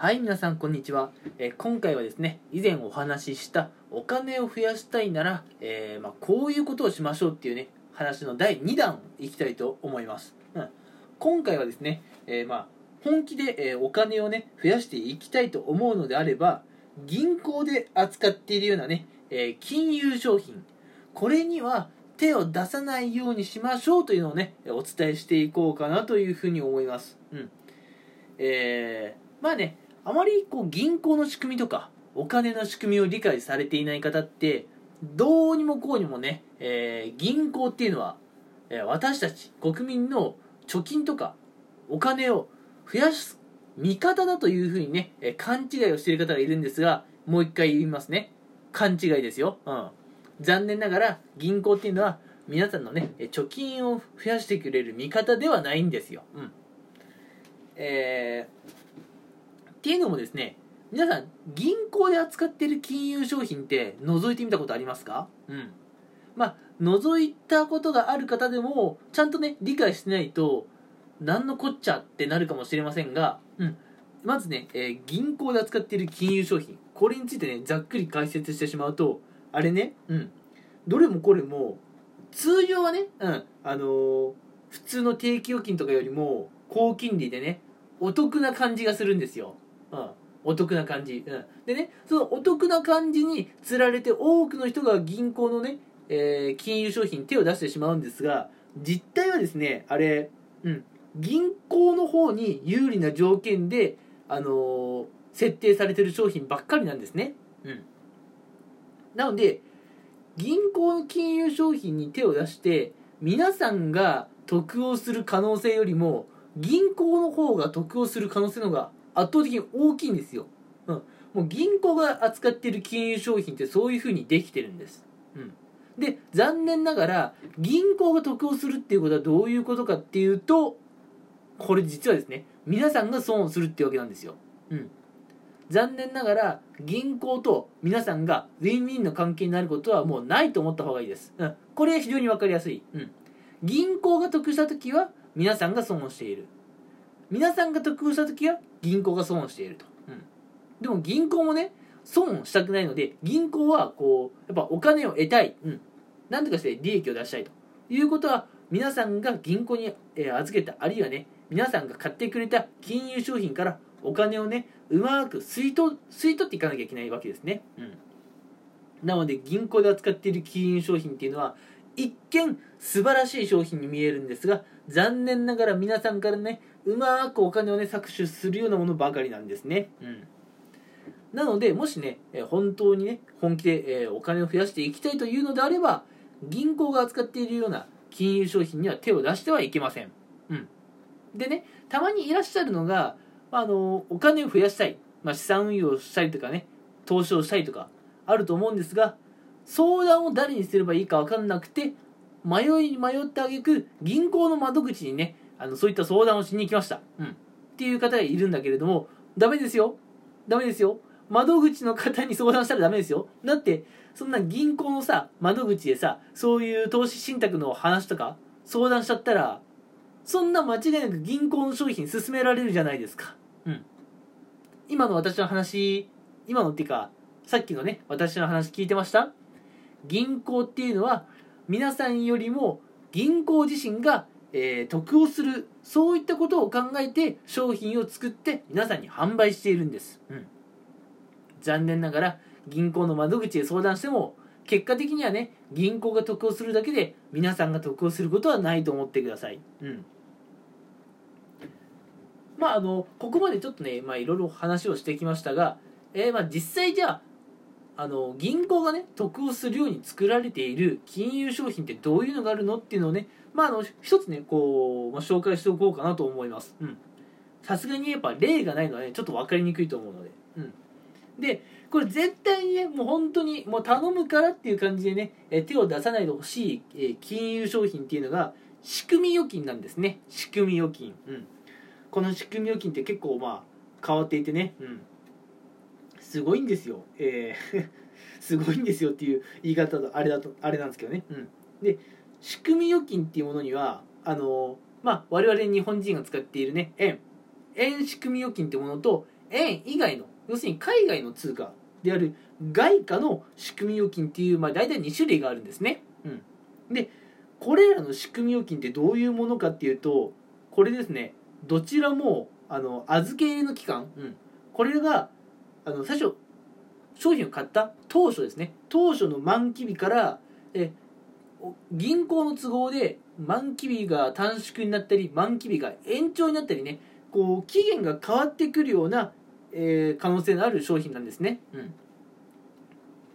はい、皆さん、こんにちは。えー今回はですね、以前お話ししたお金を増やしたいなら、えーまあ、こういうことをしましょうっていうね、話の第2弾いきたいと思います。うん、今回はですね、えーまあ、本気で、えお金をね、増やしていきたいと思うのであれば、銀行で扱っているようなね、え金融商品、これには手を出さないようにしましょうというのをね、お伝えしていこうかなというふうに思います。うん。えーまあね、あまりこう銀行の仕組みとかお金の仕組みを理解されていない方ってどうにもこうにもね、えー銀行っていうのは、えー私たち国民の貯金とかお金を増やす味方だというふうにね、えー勘違いをしている方がいるんですがもう一回言いますね。勘違いですよ、うん、残念ながら銀行っていうのは皆さんのね貯金を増やしてくれる味方ではないんですよ、うん。えーっていうのもですね皆さん銀行で扱っている金融商品って覗いてみたことありますか？うん。まあ覗いたことがある方でもちゃんとね理解してないと何のこっちゃってなるかもしれませんが、うん、まずね、えー銀行で扱っている金融商品これについてねざっくり解説してしまうとあれね、うん、どれもこれも通常はね、うん。あのー普通の定期預金とかよりも高金利でねお得な感じがするんですよ、うん、お得な感じ、うん、でねそのお得な感じにつられて多くの人が銀行のね、えー金融商品に手を出してしまうんですが実態はですねあれ、うん、銀行の方に有利な条件で、あのー設定されてる商品ばっかりなんですね、うん、なので銀行の金融商品に手を出して皆さんが得をする可能性よりも銀行の方が得をする可能性の方が圧倒的に大きいんですよ、うん、もう銀行が扱っている金融商品ってそういうふうにできてるんです、うん、で残念ながら銀行が得をするっていうことはどういうことかっていうとこれ実はですね皆さんが損をするっていうわけなんですよ、うん、残念ながら銀行と皆さんがウィンウィンの関係になることはもうないと思った方がいいです、うん、これは非常に分かりやすい、うん、銀行が得した時は皆さんが損をしている。皆さんが得をした時は銀行が損していると、うん、でも銀行もね損をしたくないので銀行はこうやっぱお金を得たい、うん、なんとかして利益を出したいと。いうことは皆さんが銀行にえ預けたあるいはね皆さんが買ってくれた金融商品からお金をねうまく吸い取吸い取っていかなきゃいけないわけですね、うん、なので銀行で扱っている金融商品っていうのは一見素晴らしい商品に見えるんですが残念ながら皆さんからねうまくお金をね搾取するようなものばかりなんですね、うん、なのでもしねえー本当にね本気で、えーお金を増やしていきたいというのであれば銀行が扱っているような金融商品には手を出してはいけません、うん、でねたまにいらっしゃるのがあのお金を増やしたい、まあ、資産運用をしたりとかね投資をしたいとかあると思うんですが相談を誰にすればいいか分かんなくて迷いに迷ってあげく銀行の窓口にねあのそういった相談をしに行きました、うん、っていう方がいるんだけれどもダメですよ。ダメですよ。窓口の方に相談したらダメですよ。だってそんな銀行のさ窓口でさそういう投資信託の話とか相談しちゃったらそんな間違いなく銀行の商品勧められるじゃないですか。うん。今の私の話今のっていうかさっきのね私の話聞いてました？銀行っていうのは皆さんよりも銀行自身が、えー得をするそういったことを考えて商品を作って皆さんに販売しているんです、うん、残念ながら銀行の窓口で相談しても結果的にはね銀行が得をするだけで皆さんが得をすることはないと思ってください、うん、まああのここまでちょっとねまあいろいろ話をしてきましたが、えーまあ実際じゃああの銀行がね得をするように作られている金融商品ってどういうのがあるのっていうのをねまああの一つねこう、まあ、紹介しておこうかなと思います。さすがにやっぱ例がないのはねちょっと分かりにくいと思うので。うん。でこれ絶対にねもう本当にもう頼むからっていう感じでねえ手を出さないでほしい、え金融商品っていうのが仕組み預金なんですね。仕組み預金。うん。この仕組み預金って結構まあ変わっていてね。うん。すごいんですよ。えー すごいんですよっていう言い方だとあれだとあれなんですけどね。うん、で仕組み預金っていうものにはあのまあ我々日本人が使っているね円円仕組み預金ってものと円以外の要するに海外の通貨である外貨の仕組み預金っていう、まあ、大体2種類があるんですね。うん、でこれらの仕組み預金ってどういうものかっていうとこれですねどちらもあの預け入れの期間、うん、これがあの最初商品を買った当初ですね当初の満期日からえ銀行の都合で満期日が短縮になったり満期日が延長になったりねこう期限が変わってくるような、えー、可能性のある商品なんですね。うん、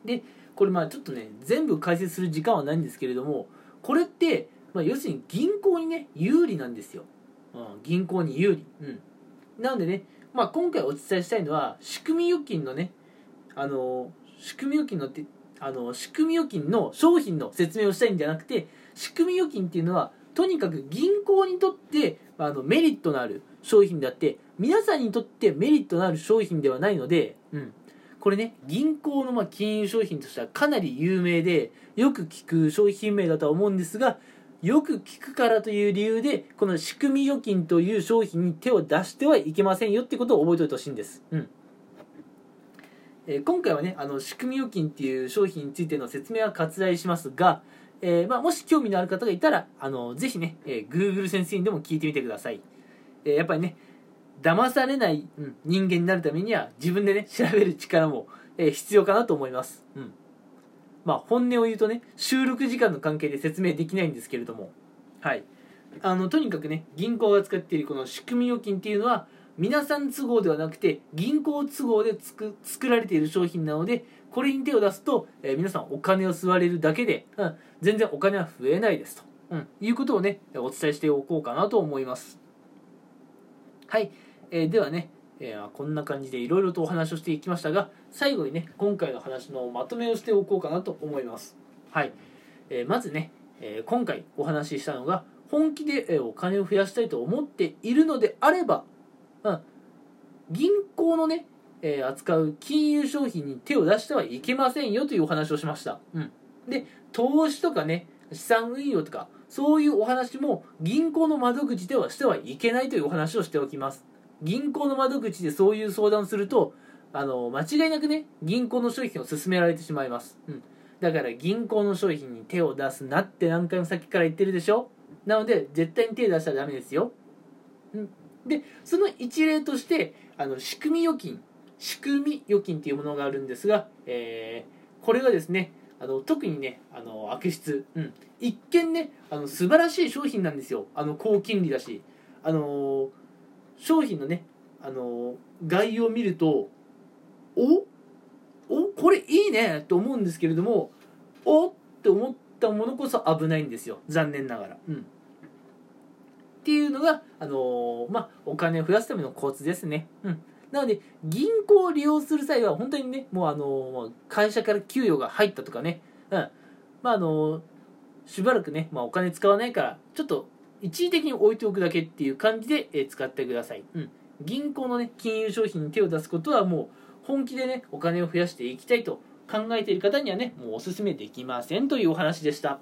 でこれまあちょっとね全部解説する時間はないんですけれどもこれって、まあ、要するに銀行にね有利なんですよ。うん、銀行に有利。うん、なのでね、まあ、今回お伝えしたいのは仕組み預金のねあの仕組み預金のってあの仕組み預金の商品の説明をしたいんじゃなくて仕組み預金っていうのはとにかく銀行にとってあのメリットのある商品であって皆さんにとってメリットのある商品ではないので、うん、これね銀行のま金融商品としてはかなり有名でよく聞く商品名だとは思うんですがよく聞くからという理由でこの仕組み預金という商品に手を出してはいけませんよってことを覚えておいてほしいんです。うん。えー、今回はねあの仕組み預金っていう商品についての説明は割愛しますが、えー、まあ、もし興味のある方がいたらあのぜひね、えー、Google 先生にでも聞いてみてください、えやっぱりね騙されない、うん、人間になるためには自分でね調べる力も、え必要かなと思います、うん。まあ、本音を言うとね収録時間の関係で説明できないんですけれども。はい。あのとにかくね銀行が使っているこの仕組み預金っていうのは皆さん都合ではなくて銀行都合で作作られている商品なのでこれに手を出すと、えー、皆さんお金を吸われるだけで、うん、全然お金は増えないですと、うん、いうことをねお伝えしておこうかなと思います。はい、えー、ではね、えー、こんな感じでいろいろとお話をしていきましたが最後にね今回の話のまとめをしておこうかなと思いますはい、えまずね、え今回お話ししたのが本気でお金を増やしたいと思っているのであればうん、銀行のね、えー、扱う金融商品に手を出してはいけませんよというお話をしました。うん、で、投資とかね、資産運用とか、そういうお話も銀行の窓口ではしてはいけないというお話をしておきます。銀行の窓口でそういう相談すると、あの、間違いなくね、銀行の商品を勧められてしまいます。うん。だから銀行の商品に手を出すなって何回も先から言ってるでしょ？なので、絶対に手出したらダメですよ。うん。でその一例としてあの仕組み預金仕組み預金っていうものがあるんですが、えー、これがですねあの特にねあの悪質、うん、一見ねあの素晴らしい商品なんですよあの高金利だしあの商品のねあの概要を見るとお？お？これいいねと思うんですけれどもお？って思ったものこそ危ないんですよ残念ながら。うんっていうのが、あの、まあ、お金を増やすためのコツですね。うん。なので、銀行を利用する際は、本当にね、もうあの、会社から給与が入ったとかね、うん。まあ、あの、しばらくね、まあ、お金使わないから、ちょっと一時的に置いておくだけっていう感じで、え使ってください。うん。銀行のね、金融商品に手を出すことはもう、本気でね、お金を増やしていきたいと考えている方にはね、もうお勧めできませんというお話でした。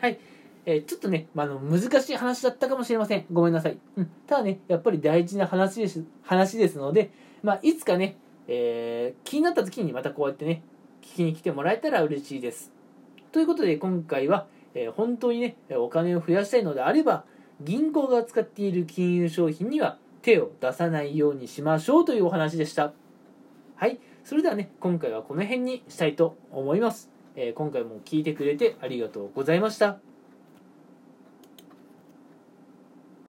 はい。えー、ちょっとね、まあ、の難しい話だったかもしれません。ごめんなさい。うん、ただね、やっぱり大事な話です話ですので、まあ、いつかね、えー、気になった時にまたこうやってね、聞きに来てもらえたら嬉しいです。ということで今回は、えー、本当にね、お金を増やしたいのであれば、銀行が使っている金融商品には手を出さないようにしましょうというお話でした。はい。それではね、今回はこの辺にしたいと思います。えー、今回も聞いてくれてありがとうございました。